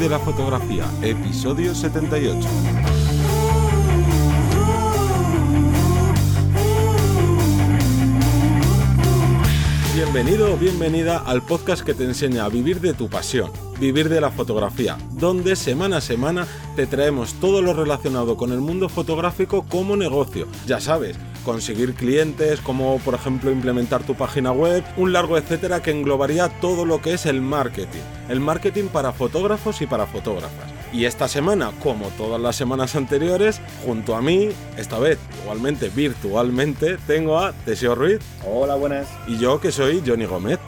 de la Fotografía, episodio 78. Bienvenido o bienvenida al podcast que te enseña a vivir de tu pasión, vivir de la fotografía, donde semana a semana te traemos todo lo relacionado con el mundo fotográfico como negocio. Ya sabes, conseguir clientes, como por ejemplo implementar tu página web, un largo etcétera que englobaría todo lo que es el marketing. El marketing para fotógrafos y para fotógrafas. Y esta semana, como todas las semanas anteriores, junto a mí, esta vez igualmente virtualmente, tengo a Teseo Ruiz. Hola, buenas. Y yo que soy Johnny Gómez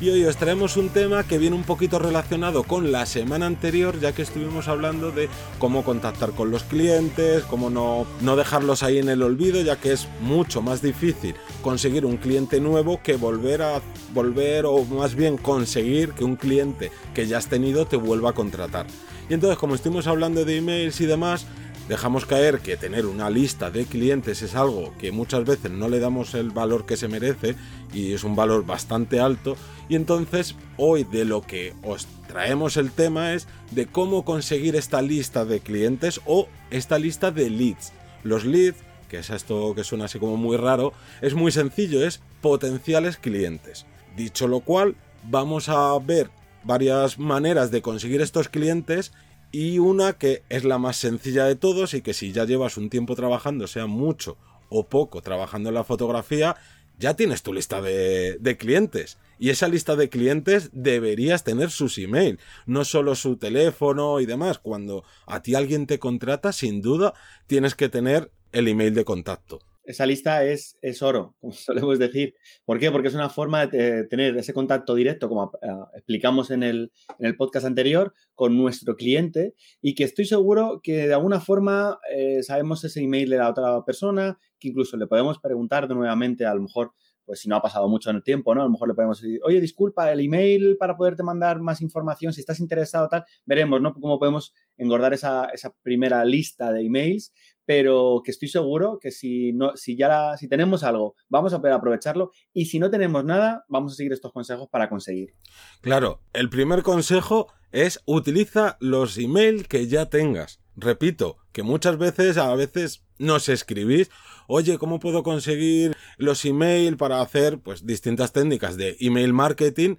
y hoy os traemos un tema que viene un poquito relacionado con la semana anterior, ya que estuvimos hablando de cómo contactar con los clientes, cómo no, no dejarlos ahí en el olvido, ya que es mucho más difícil conseguir un cliente nuevo que volver a volver o más bien conseguir que un cliente que ya has tenido te vuelva a contratar. Y entonces, como estuvimos hablando de emails y demás, dejamos caer que tener una lista de clientes es algo que muchas veces no le damos el valor que se merece y es un valor bastante alto y entonces hoy de lo que os traemos el tema es de cómo conseguir esta lista de clientes o esta lista de leads. Los leads, que es esto que suena así como muy raro, es muy sencillo, es potenciales clientes. Dicho lo cual, vamos a ver varias maneras de conseguir estos clientes y una que es la más sencilla de todos y que si ya llevas un tiempo trabajando, sea mucho o poco trabajando en la fotografía, ya tienes tu lista de, clientes. Y esa lista de clientes deberías tener sus email, no solo su teléfono y demás. Cuando a ti alguien te contrata, sin duda tienes que tener el email de contacto esa lista es, es, oro, como solemos decir. ¿Por qué? Porque es una forma de tener ese contacto directo, como eh, explicamos en el, en el, podcast anterior, con nuestro cliente y que estoy seguro que de alguna forma eh, sabemos ese email de la otra persona, que incluso le podemos preguntar de nuevamente, a lo mejor, pues si no ha pasado mucho en el tiempo, ¿no? A lo mejor le podemos decir, oye, disculpa, el email para poderte mandar más información, si estás interesado, tal, veremos, ¿no? Cómo podemos engordar esa, esa primera lista de emails pero que estoy seguro que si, no, si ya si tenemos algo, vamos a poder aprovecharlo y si no tenemos nada, vamos a seguir estos consejos para conseguir. Claro, el primer consejo es utiliza los emails que ya tengas. Repito, que muchas veces, a veces nos escribís, oye, ¿cómo puedo conseguir los emails para hacer pues distintas técnicas de email marketing?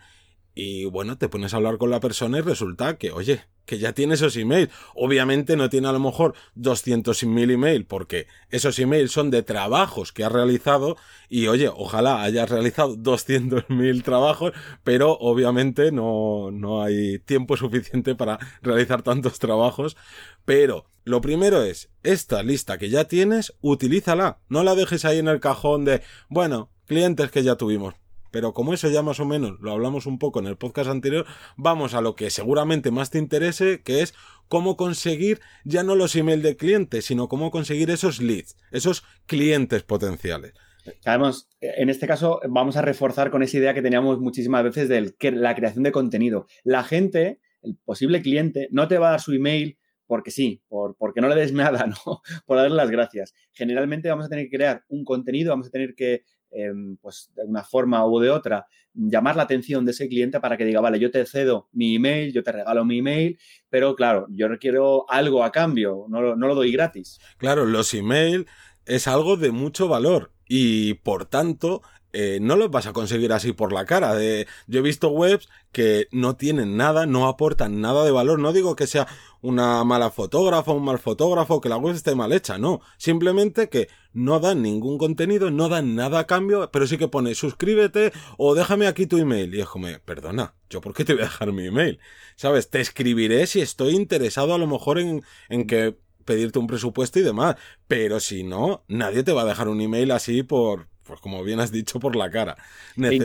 Y bueno, te pones a hablar con la persona y resulta que, oye, que ya tiene esos emails. Obviamente no tiene a lo mejor 200.000 emails porque esos emails son de trabajos que ha realizado y oye, ojalá haya realizado 200.000 trabajos, pero obviamente no, no hay tiempo suficiente para realizar tantos trabajos. Pero lo primero es, esta lista que ya tienes, utilízala. No la dejes ahí en el cajón de, bueno, clientes que ya tuvimos. Pero como eso ya más o menos lo hablamos un poco en el podcast anterior, vamos a lo que seguramente más te interese, que es cómo conseguir ya no los emails de clientes, sino cómo conseguir esos leads, esos clientes potenciales. Sabemos, en este caso vamos a reforzar con esa idea que teníamos muchísimas veces de la creación de contenido. La gente, el posible cliente, no te va a dar su email porque sí, por, porque no le des nada, ¿no? Por darle las gracias. Generalmente vamos a tener que crear un contenido, vamos a tener que Em, pues de una forma u de otra, llamar la atención de ese cliente para que diga, vale, yo te cedo mi email, yo te regalo mi email, pero claro, yo requiero algo a cambio, no, no lo doy gratis. Claro, los email es algo de mucho valor y por tanto eh, no los vas a conseguir así por la cara. De, yo he visto webs que no tienen nada, no aportan nada de valor. No digo que sea una mala fotógrafa, un mal fotógrafo, que la web esté mal hecha, no. Simplemente que no dan ningún contenido, no dan nada a cambio, pero sí que pone suscríbete o déjame aquí tu email. Y es como, perdona, ¿yo por qué te voy a dejar mi email? ¿Sabes? Te escribiré si estoy interesado a lo mejor en, en que pedirte un presupuesto y demás. Pero si no, nadie te va a dejar un email así por, pues como bien has dicho, por la cara. E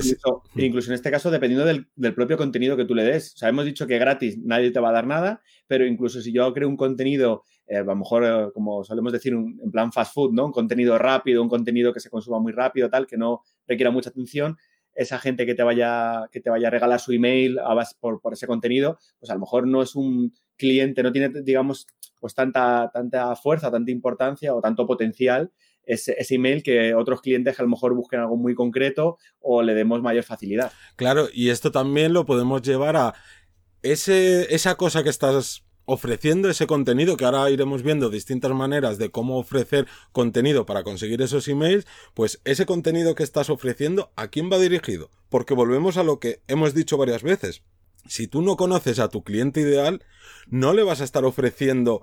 incluso, en este caso, dependiendo del, propio contenido que tú le des. O sea, hemos dicho que gratis nadie te va a dar nada, pero incluso si yo creo un contenido, eh, a lo mejor, eh, como solemos decir, en plan fast food, ¿no? Un contenido rápido, un contenido que se consuma muy rápido, tal, que no requiera mucha atención, esa gente que te vaya, que te vaya a regalar su email por, por ese contenido, pues a lo mejor no es un cliente, no tiene, digamos, pues tanta, tanta fuerza, tanta importancia o tanto potencial ese, email que otros clientes a lo mejor busquen algo muy concreto o le demos mayor facilidad. Claro, y esto también lo podemos llevar a ese, esa cosa que estás ofreciendo ese contenido, que ahora iremos viendo distintas maneras de cómo ofrecer contenido para conseguir esos emails, pues ese contenido que estás ofreciendo, ¿a quién va dirigido? Porque volvemos a lo que hemos dicho varias veces. Si tú no conoces a tu cliente ideal, no le vas a estar ofreciendo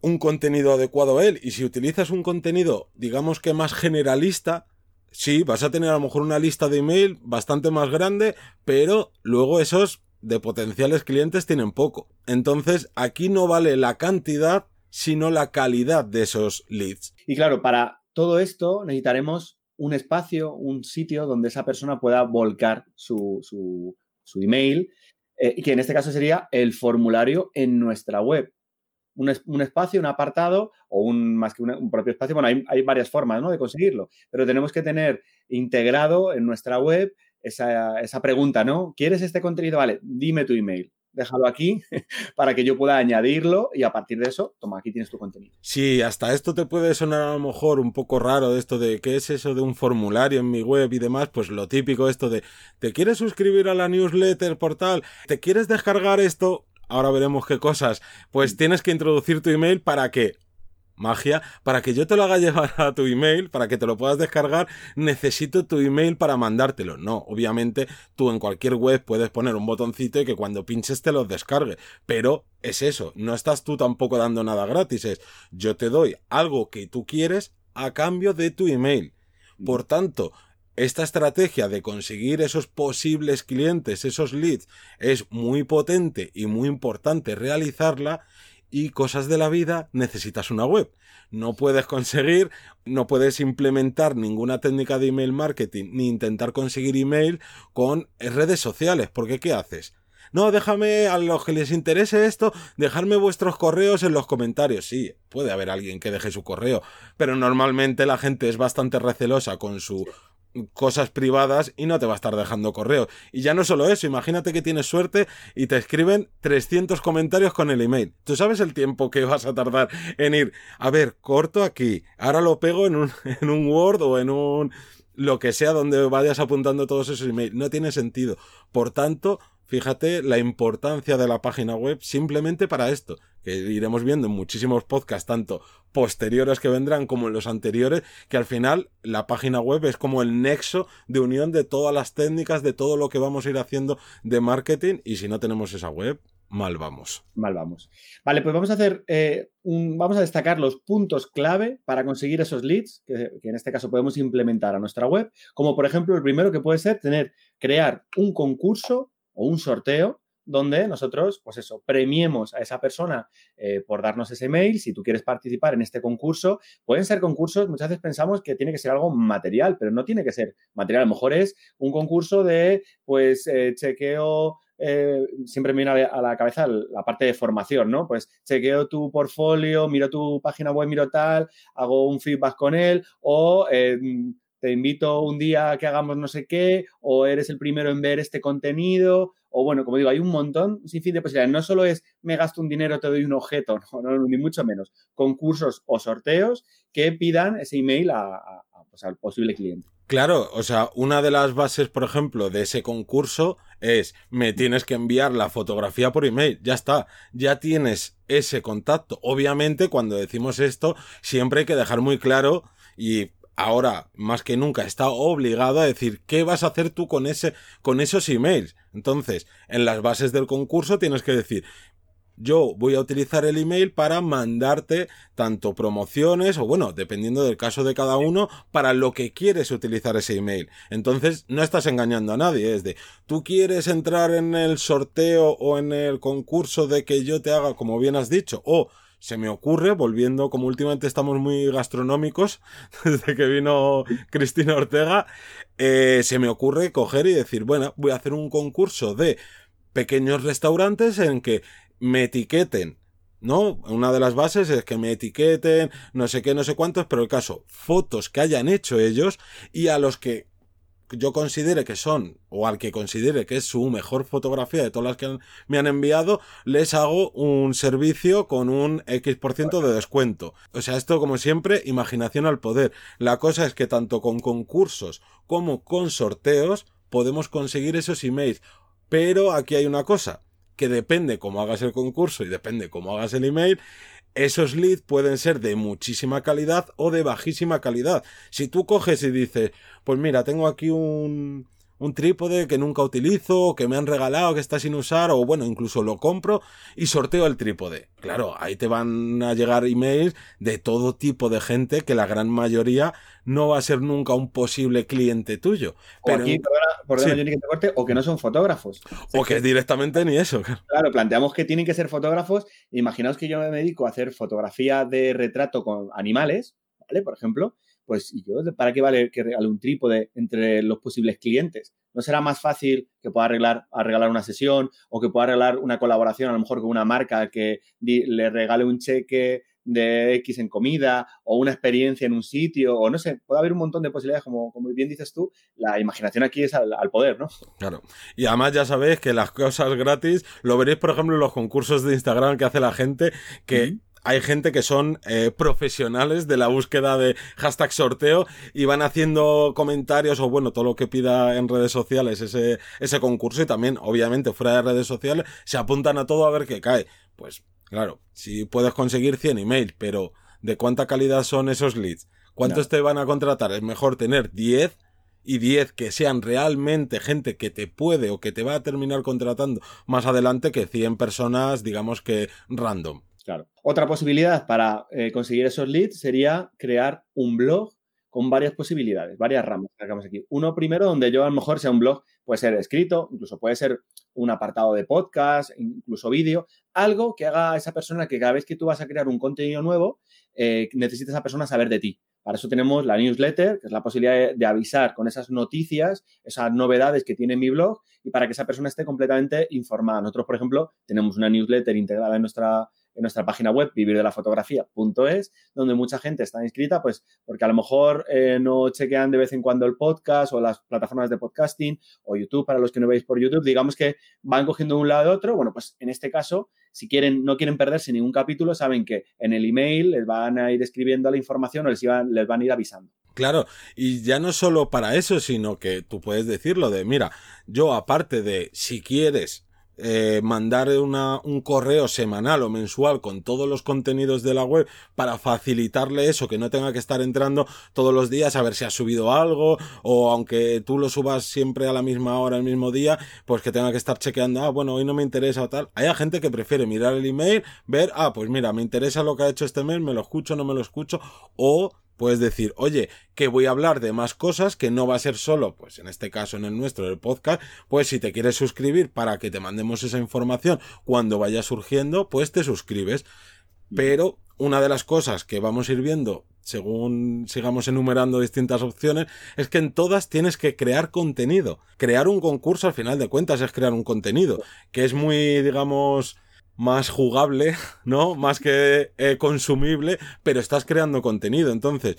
un contenido adecuado a él. Y si utilizas un contenido, digamos que más generalista, sí, vas a tener a lo mejor una lista de email bastante más grande, pero luego esos de potenciales clientes tienen poco. Entonces, aquí no vale la cantidad, sino la calidad de esos leads. Y claro, para todo esto necesitaremos un espacio, un sitio donde esa persona pueda volcar su, su, su email, eh, que en este caso sería el formulario en nuestra web. Un, espacio, un apartado o un más que un propio espacio. Bueno, hay, hay varias formas ¿no? de conseguirlo, pero tenemos que tener integrado en nuestra web esa, esa pregunta, ¿no? ¿Quieres este contenido? Vale, dime tu email déjalo aquí para que yo pueda añadirlo y a partir de eso, toma, aquí tienes tu contenido. Sí, hasta esto te puede sonar a lo mejor un poco raro de esto de qué es eso de un formulario en mi web y demás, pues lo típico esto de ¿te quieres suscribir a la newsletter portal? ¿Te quieres descargar esto? Ahora veremos qué cosas. Pues tienes que introducir tu email para que magia, para que yo te lo haga llevar a tu email, para que te lo puedas descargar, necesito tu email para mandártelo. No, obviamente tú en cualquier web puedes poner un botoncito y que cuando pinches te lo descargue, pero es eso, no estás tú tampoco dando nada gratis, es yo te doy algo que tú quieres a cambio de tu email. Por tanto, esta estrategia de conseguir esos posibles clientes, esos leads, es muy potente y muy importante realizarla y cosas de la vida necesitas una web. No puedes conseguir, no puedes implementar ninguna técnica de email marketing ni intentar conseguir email con redes sociales, porque ¿qué haces? No, déjame a los que les interese esto, dejarme vuestros correos en los comentarios. Sí, puede haber alguien que deje su correo, pero normalmente la gente es bastante recelosa con su cosas privadas y no te va a estar dejando correo. Y ya no solo eso, imagínate que tienes suerte y te escriben 300 comentarios con el email. ¿Tú sabes el tiempo que vas a tardar en ir? A ver, corto aquí, ahora lo pego en un, en un Word o en un lo que sea donde vayas apuntando todos esos emails. No tiene sentido. Por tanto, fíjate la importancia de la página web simplemente para esto, que iremos viendo en muchísimos podcasts, tanto posteriores que vendrán como en los anteriores, que al final la página web es como el nexo de unión de todas las técnicas, de todo lo que vamos a ir haciendo de marketing, y si no tenemos esa web, mal vamos. Mal vamos. Vale, pues vamos a hacer eh, un, vamos a destacar los puntos clave para conseguir esos leads, que, que, en este caso podemos implementar a nuestra web, como por ejemplo el primero que puede ser tener, crear un concurso o un sorteo donde nosotros, pues eso, premiemos a esa persona eh, por darnos ese mail. Si tú quieres participar en este concurso, pueden ser concursos, muchas veces pensamos que tiene que ser algo material, pero no tiene que ser material. A lo mejor es un concurso de, pues, eh, chequeo. Eh, siempre me viene a la cabeza la parte de formación, ¿no? Pues chequeo tu portfolio, miro tu página web, miro tal, hago un feedback con él o te invito un día a que hagamos no sé qué, o eres el primero en ver este contenido, o bueno, como digo, hay un montón sin fin de posibilidades. No solo es me gasto un dinero, te doy un objeto, no, ni mucho menos. Concursos o sorteos que pidan ese email a, pues, al posible cliente. Claro, o sea, una de las bases, por ejemplo, de ese concurso es me tienes que enviar la fotografía por email. Ya está, ya tienes ese contacto. Obviamente, cuando decimos esto, siempre hay que dejar muy claro y ahora más que nunca está obligado a decir qué vas a hacer tú con ese con esos emails. Entonces, en las bases del concurso tienes que decir yo voy a utilizar el email para mandarte tanto promociones o bueno, dependiendo del caso de cada uno, para lo que quieres utilizar ese email. Entonces no estás engañando a nadie, es de tú quieres entrar en el sorteo o en el concurso de que yo te haga como bien has dicho o se me ocurre, volviendo, como últimamente estamos muy gastronómicos, desde que vino Cristina Ortega, eh, se me ocurre coger y decir, bueno, voy a hacer un concurso de pequeños restaurantes en que me etiqueten ¿no? Una de las bases es que me etiqueten, no sé qué, no sé cuántos, pero el caso, fotos que hayan hecho ellos y a los que yo considere que son, o al que considere que es su mejor fotografía de todas las que me han enviado, les hago un servicio con un X% de descuento. O sea, esto como siempre, imaginación al poder. La cosa es que tanto con concursos como con sorteos podemos conseguir esos emails. Pero aquí hay una cosa que depende cómo hagas el concurso y depende cómo hagas el email, esos leads pueden ser de muchísima calidad o de bajísima calidad. Si tú coges y dices, pues mira, tengo aquí un, un trípode que nunca utilizo, que me han regalado, que está sin usar, o bueno, incluso lo compro y sorteo el trípode. Claro, ahí te van a llegar emails de todo tipo de gente que la gran mayoría no va a ser nunca un posible cliente tuyo. Pero, o que no son fotógrafos. O que, directamente ni eso. Claro, planteamos que tienen que ser fotógrafos. Imaginaos que yo me dedico a hacer fotografía de retrato con animales, ¿vale? Por ejemplo, pues ¿y yo para qué vale que regale un trípode entre los posibles clientes? ¿No será más fácil que pueda arreglar, regalar una sesión o que pueda arreglar una colaboración a lo mejor con una marca que le regale un cheque de X en comida o una experiencia en un sitio o no sé, puede haber un montón de posibilidades, como, como bien dices tú, la imaginación aquí es al, poder, ¿no? Claro. Y además ya sabéis que las cosas gratis, lo veréis por ejemplo en los concursos de Instagram que hace la gente que hay gente que son eh, profesionales de la búsqueda de hashtag sorteo y van haciendo comentarios o bueno, todo lo que pida en redes sociales ese, ese concurso y también, obviamente, fuera de redes sociales, se apuntan a todo a ver qué cae. Pues claro, si puedes conseguir 100 emails, pero ¿de cuánta calidad son esos leads? ¿Cuántos te van a contratar? Es mejor tener 10 y 10 que sean realmente gente que te puede o que te va a terminar contratando más adelante que 100 personas, digamos que random. Claro. Otra posibilidad para eh, conseguir esos leads sería crear un blog con varias posibilidades, varias ramas que aquí. Uno primero donde yo a lo mejor sea un blog, puede ser escrito, incluso puede ser un apartado de podcast, incluso vídeo, algo que haga a esa persona que cada vez que tú vas a crear un contenido nuevo, eh, necesita esa persona saber de ti. Para eso tenemos la newsletter, que es la posibilidad de, avisar con esas noticias, esas novedades que tiene mi blog y para que esa persona esté completamente informada. Nosotros, por ejemplo, tenemos una newsletter integrada en nuestra en nuestra página web vivirdelafotografía.es, donde mucha gente está inscrita, pues porque a lo mejor eh, no chequean de vez en cuando el podcast o las plataformas de podcasting o YouTube para los que no veis por YouTube, digamos que van cogiendo de un lado de otro. Bueno, pues en este caso, si quieren, no quieren perderse ningún capítulo, saben que en el email les van a ir escribiendo la información o les, les van a ir avisando. Claro, y ya no solo para eso, sino que tú puedes decirlo de, mira, yo aparte de si quieres eh, mandar una, un correo semanal o mensual con todos los contenidos de la web para facilitarle eso, que no tenga que estar entrando todos los días a ver si ha subido algo o aunque tú lo subas siempre a la misma hora, el mismo día, pues que tenga que estar chequeando, ah, bueno, hoy no me interesa o tal. Hay gente que prefiere mirar el email, ver, ah, pues mira, me interesa lo que ha hecho este mail, me lo escucho, no me lo escucho o Puedes decir, oye, que voy a hablar de más cosas, que no va a ser solo, pues en este caso en el nuestro, el podcast, pues si te quieres suscribir para que te mandemos esa información cuando vaya surgiendo, pues te suscribes. Pero una de las cosas que vamos a ir viendo según sigamos enumerando distintas opciones, es que en todas tienes que crear contenido. Crear un concurso al final de cuentas es crear un contenido, que es muy, digamos, más jugable, ¿no? Más que eh, consumible, pero estás creando contenido. Entonces,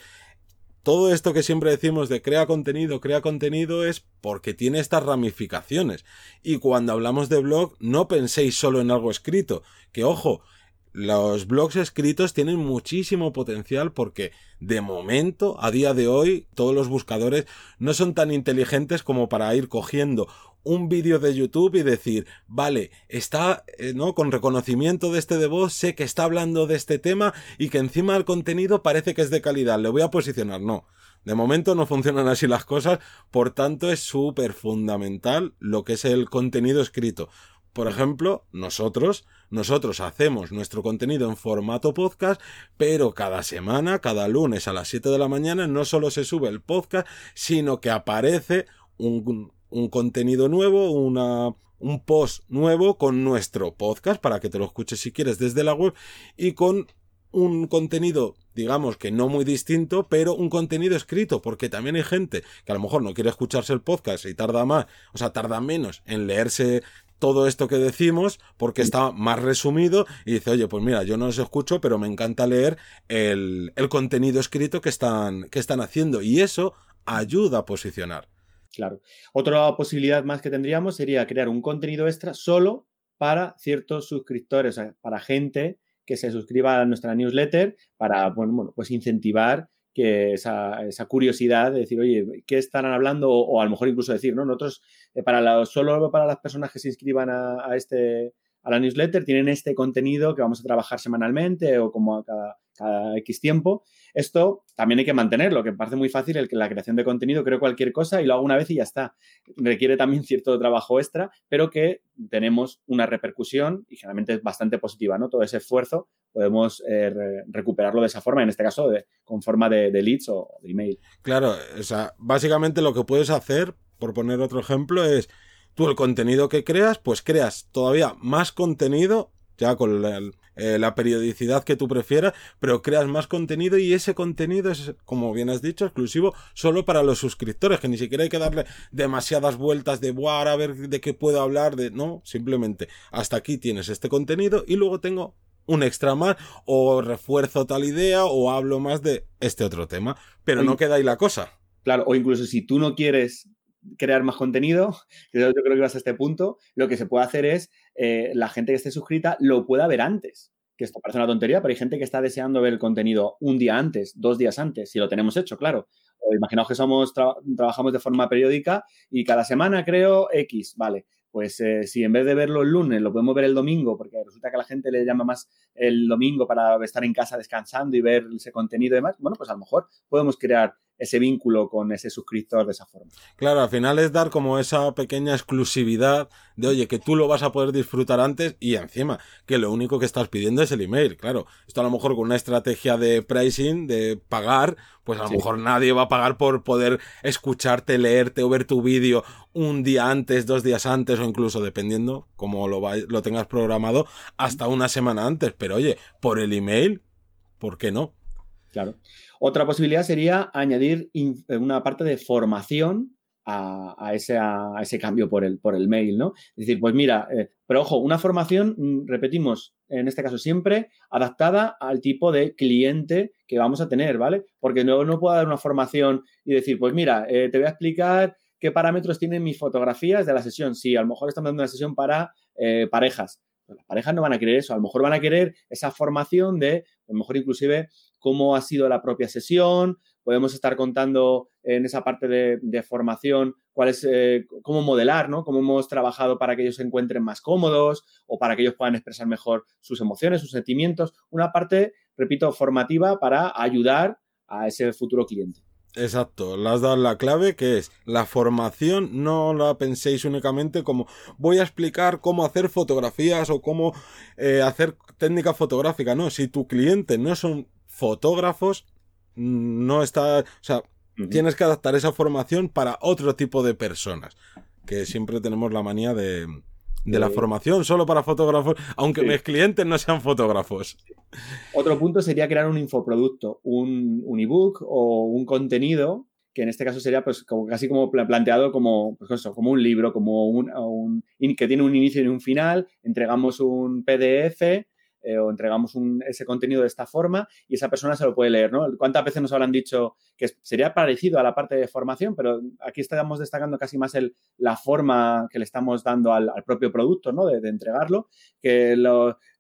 todo esto que siempre decimos de crea contenido, crea contenido es porque tiene estas ramificaciones. Y cuando hablamos de blog, no penséis solo en algo escrito, que ojo, los blogs escritos tienen muchísimo potencial porque de momento, a día de hoy, todos los buscadores no son tan inteligentes como para ir cogiendo un vídeo de YouTube y decir, vale, está, eh, ¿no? Con reconocimiento de este de voz, sé que está hablando de este tema y que encima el contenido parece que es de calidad, le voy a posicionar. No. De momento no funcionan así las cosas, por tanto es súper fundamental lo que es el contenido escrito. Por ejemplo, nosotros, nosotros hacemos nuestro contenido en formato podcast, pero cada semana, cada lunes a las 7 de la mañana, no solo se sube el podcast, sino que aparece un, un contenido nuevo, una, un post nuevo con nuestro podcast para que te lo escuches si quieres desde la web y con un contenido, digamos que no muy distinto, pero un contenido escrito, porque también hay gente que a lo mejor no quiere escucharse el podcast y tarda más, o sea, tarda menos en leerse todo esto que decimos porque está más resumido y dice, oye, pues mira, yo no los escucho, pero me encanta leer el, el contenido escrito que están, que están haciendo y eso ayuda a posicionar. Claro. Otra posibilidad más que tendríamos sería crear un contenido extra solo para ciertos suscriptores, para gente que se suscriba a nuestra newsletter para, bueno, pues incentivar que esa, curiosidad de decir, oye, ¿qué estarán hablando? O, a lo mejor incluso decir, ¿no? Nosotros, eh, para solo para las personas que se inscriban a, este, a la newsletter tienen este contenido que vamos a trabajar semanalmente o como a cada, cada X tiempo. Esto también hay que mantenerlo, que parece muy fácil el que la creación de contenido creo cualquier cosa y lo hago una vez y ya está. Requiere también cierto trabajo extra, pero que tenemos una repercusión y generalmente es bastante positiva, ¿no? Todo ese esfuerzo podemos eh, recuperarlo de esa forma, en este caso de, con forma de, leads o de email. Claro, o sea, básicamente lo que puedes hacer, por poner otro ejemplo, es tú el contenido que creas, pues creas todavía más contenido, ya con la, eh, la periodicidad que tú prefieras, pero creas más contenido y ese contenido es, como bien has dicho, exclusivo solo para los suscriptores, que ni siquiera hay que darle demasiadas vueltas de, buah, a ver de qué puedo hablar, de, no, simplemente hasta aquí tienes este contenido y luego tengo un extra más o refuerzo tal idea o hablo más de este otro tema, pero no queda ahí la cosa. Claro, o incluso si tú no quieres crear más contenido, yo creo que vas a este punto, lo que se puede hacer es eh, la gente que esté suscrita lo pueda ver antes. Que esto parece una tontería, pero hay gente que está deseando ver el contenido un día antes, dos días antes, si lo tenemos hecho, claro. O imaginaos que somos trabajamos de forma periódica y cada semana creo X, vale. Pues eh, si en vez de verlo el lunes lo podemos ver el domingo, porque resulta que a la gente le llama más el domingo para estar en casa descansando y ver ese contenido y demás, bueno, pues a lo mejor podemos crear ese vínculo con ese suscriptor de esa forma. Claro, al final es dar como esa pequeña exclusividad de, oye, que tú lo vas a poder disfrutar antes y encima, que lo único que estás pidiendo es el email. Claro, esto a lo mejor con una estrategia de pricing, de pagar, pues a lo mejor nadie va a pagar por poder escucharte, leerte o ver tu vídeo un día antes, dos días antes o incluso dependiendo cómo lo, lo tengas programado, hasta una semana antes. Pero oye, por el email, ¿por qué no? Claro. Otra posibilidad sería añadir eh, una parte de formación a, ese, cambio por el, mail, ¿no? Es decir, pues mira, eh, pero ojo, una formación, mm, repetimos, en este caso siempre, adaptada al tipo de cliente que vamos a tener, ¿vale? Porque no, no puedo dar una formación y decir, pues mira, eh, te voy a explicar qué parámetros tienen mis fotografías de la sesión. Si a lo mejor estamos dando una sesión para parejas. Las parejas no van a querer eso, a lo mejor van a querer esa formación de, a lo mejor inclusive cómo ha sido la propia sesión, podemos estar contando en esa parte de, formación cuál es, eh, cómo modelar, ¿no? Cómo hemos trabajado para que ellos se encuentren más cómodos o para que ellos puedan expresar mejor sus emociones, sus sentimientos. Una parte, repito, formativa para ayudar a ese futuro cliente. Exacto, le has dado la clave que es la formación, no la penséis únicamente como voy a explicar cómo hacer fotografías o cómo eh, hacer técnica fotográfica, no, si tu cliente no son fotógrafos, no está, o sea, tienes que adaptar esa formación para otro tipo de personas, que siempre tenemos la manía de, de la formación solo para fotógrafos, aunque mis clientes no sean fotógrafos. Otro punto sería crear un infoproducto, un, un ebook o un contenido que en este caso sería pues como casi como planteado como, pues eso, como un libro, como un, un, que tiene un inicio y un final, entregamos un PDF eh, o entregamos ese contenido de esta forma y esa persona se lo puede leer, ¿no? ¿Cuántas veces nos habrán dicho que sería parecido a la parte de formación, pero aquí estamos destacando casi más el, la forma que le estamos dando al, propio producto, ¿no? De, entregarlo, que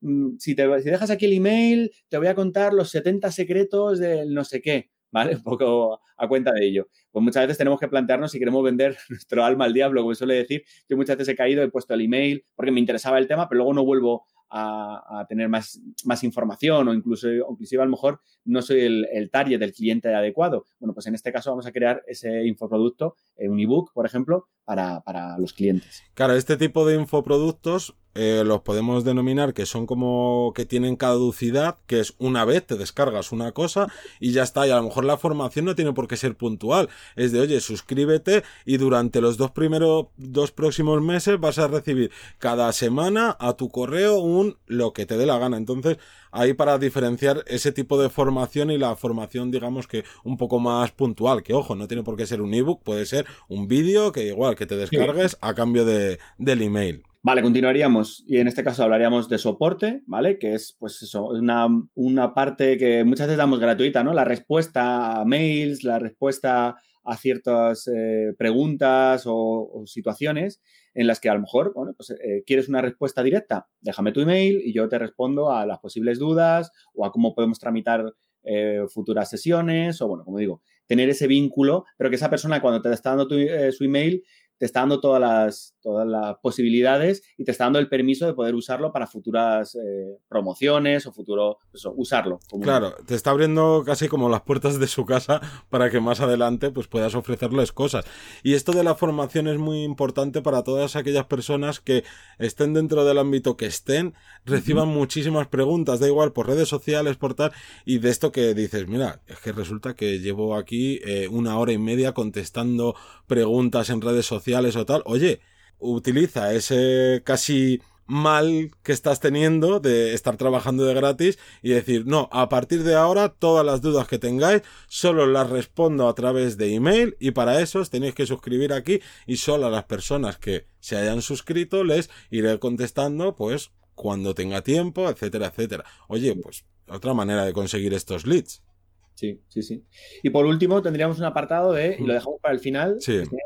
mm, si, te, si dejas aquí el email, te voy a contar los 70 secretos del no sé qué. ¿vale? Un poco a cuenta de ello. Pues muchas veces tenemos que plantearnos si queremos vender nuestro alma al diablo, como suele decir. Yo muchas veces he caído, he puesto el email porque me interesaba el tema, pero luego no vuelvo a, tener más, más, información o incluso, inclusive a lo mejor no soy el, el, target del cliente adecuado. Bueno, pues en este caso vamos a crear ese infoproducto, en un ebook, por ejemplo, para, para los clientes. Claro, este tipo de infoproductos eh, los podemos denominar que son como que tienen caducidad, que es una vez te descargas una cosa y ya está. Y a lo mejor la formación no tiene por qué ser puntual. Es de, oye, suscríbete y durante los dos primeros, dos próximos meses vas a recibir cada semana a tu correo un lo que te dé la gana. Entonces, ahí para diferenciar ese tipo de formación y la formación, digamos que un poco más puntual, que ojo, no tiene por qué ser un ebook, puede ser un vídeo que igual que te descargues a cambio de, del email. Vale, continuaríamos y en este caso hablaríamos de soporte, ¿vale? Que es, pues eso, una, una parte que muchas veces damos gratuita, ¿no? La respuesta a mails, la respuesta a ciertas eh, preguntas o, situaciones en las que a lo mejor, bueno, pues eh, quieres una respuesta directa, déjame tu email y yo te respondo a las posibles dudas o a cómo podemos tramitar eh, futuras sesiones o, bueno, como digo, tener ese vínculo, pero que esa persona cuando te está dando tu, su email te está dando todas las, todas las posibilidades y te está dando el permiso de poder usarlo para futuras eh, promociones o futuro, usarlo. Claro, te está abriendo casi como las puertas de su casa para que más adelante pues puedas ofrecerles cosas. Y esto de la formación es muy importante para todas aquellas personas que estén dentro del ámbito que estén, reciban muchísimas preguntas, da igual por redes sociales, por tal, y de esto que dices, mira, es que resulta que llevo aquí eh, una hora y media contestando preguntas en redes sociales o tal. Oye, utiliza ese casi mal que estás teniendo de estar trabajando de gratis y decir, no, a partir de ahora todas las dudas que tengáis solo las respondo a través de email y para eso os tenéis que suscribir aquí y solo a las personas que se hayan suscrito les iré contestando pues cuando tenga tiempo, etcétera, etcétera. Oye, pues otra manera de conseguir estos leads. Sí, sí, sí. Y por último, tendríamos un apartado de, y lo dejamos para el final,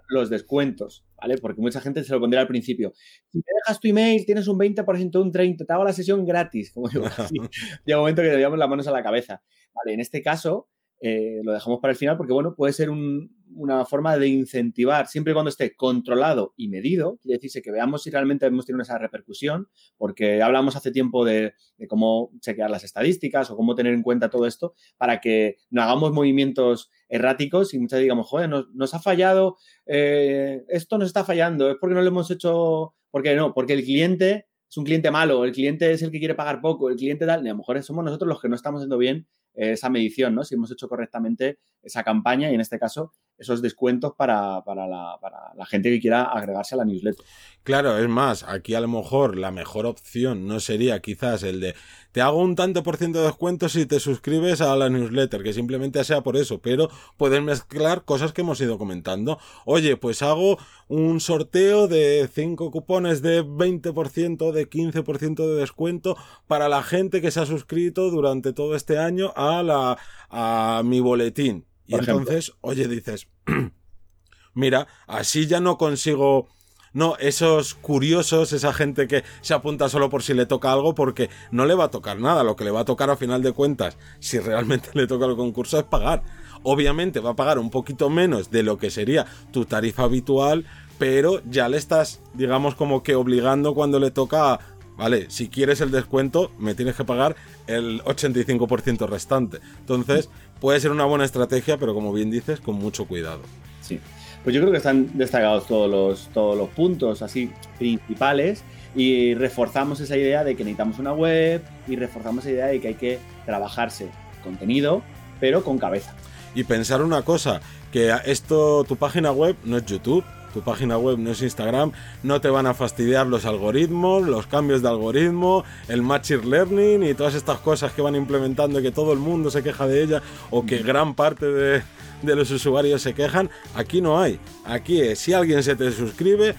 los descuentos, ¿vale? Porque mucha gente se lo pondría al principio. Si te dejas tu email, tienes un 20%, un 30%, te hago la sesión gratis, como yo. Llega un momento que te llevamos las manos a la cabeza. Vale, en este caso, eh, lo dejamos para el final porque, bueno, puede ser una forma de incentivar, siempre y cuando esté controlado y medido, quiere decirse que veamos si realmente hemos tenido esa repercusión, porque hablamos hace tiempo de, cómo chequear las estadísticas o cómo tener en cuenta todo esto para que no hagamos movimientos erráticos y muchas digamos, joder, nos, ha fallado, eh, esto nos está fallando, es porque no lo hemos hecho, porque no, porque el cliente es un cliente malo, el cliente es el que quiere pagar poco, el cliente tal, a lo mejor somos nosotros los que no estamos haciendo bien esa medición, ¿no? Si hemos hecho correctamente esa campaña y en este caso esos descuentos para, la, gente que quiera agregarse a la newsletter. Claro, es más, aquí a lo mejor la mejor opción no sería quizás el de te hago un tanto por ciento de descuento si te suscribes a la newsletter, que simplemente sea por eso, pero puedes mezclar cosas que hemos ido comentando. Oye, pues hago un sorteo de 5 cupones de 20%, de 15% de descuento para la gente que se ha suscrito durante todo este año a la a mi boletín. Y entonces, oye, dices, mira, así ya no consigo no, esos curiosos, esa gente que se apunta solo por si le toca algo, porque no le va a tocar nada. Lo que le va a tocar a final de cuentas, si realmente le toca el concurso, es pagar. Obviamente va a pagar un poquito menos de lo que sería tu tarifa habitual, pero ya le estás, digamos, como que obligando cuando le toca vale, si quieres el descuento, me tienes que pagar el 85% restante. Entonces, puede ser una buena estrategia, pero como bien dices, con mucho cuidado. Sí. Pues yo creo que están destacados todos los, todos los puntos así principales y reforzamos esa idea de que necesitamos una web y reforzamos esa idea de que hay que trabajarse contenido, pero con cabeza. Y pensar una cosa, que esto, tu página web no es YouTube, tu página web no es Instagram, no te van a fastidiar los algoritmos, los cambios de algoritmo, el machine learning y todas estas cosas que van implementando y que todo el mundo se queja de ella o que gran parte de, de los usuarios se quejan. Aquí no hay. Aquí es, si alguien se te suscribe,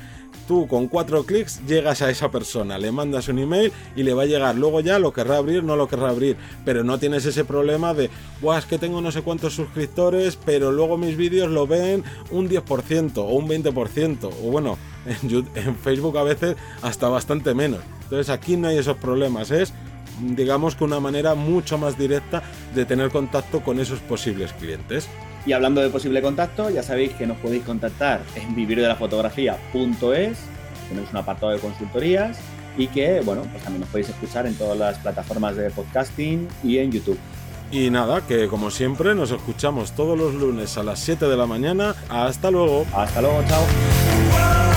tú con cuatro clics llegas a esa persona, le mandas un email y le va a llegar. Luego ya lo querrá abrir, no lo querrá abrir. Pero no tienes ese problema de, Buah, es que tengo no sé cuántos suscriptores, pero luego mis vídeos lo ven un 10% o un 20%. O bueno, en, en Facebook a veces hasta bastante menos. Entonces aquí no hay esos problemas. Es digamos que una manera mucho más directa de tener contacto con esos posibles clientes. Y hablando de posible contacto, ya sabéis que nos podéis contactar en vivirdelafotografía.es, tenemos un apartado de consultorías y que, bueno, pues también nos podéis escuchar en todas las plataformas de podcasting y en YouTube. Y nada, que como siempre nos escuchamos todos los lunes a las 7 de la mañana. Hasta luego. Hasta luego, chao.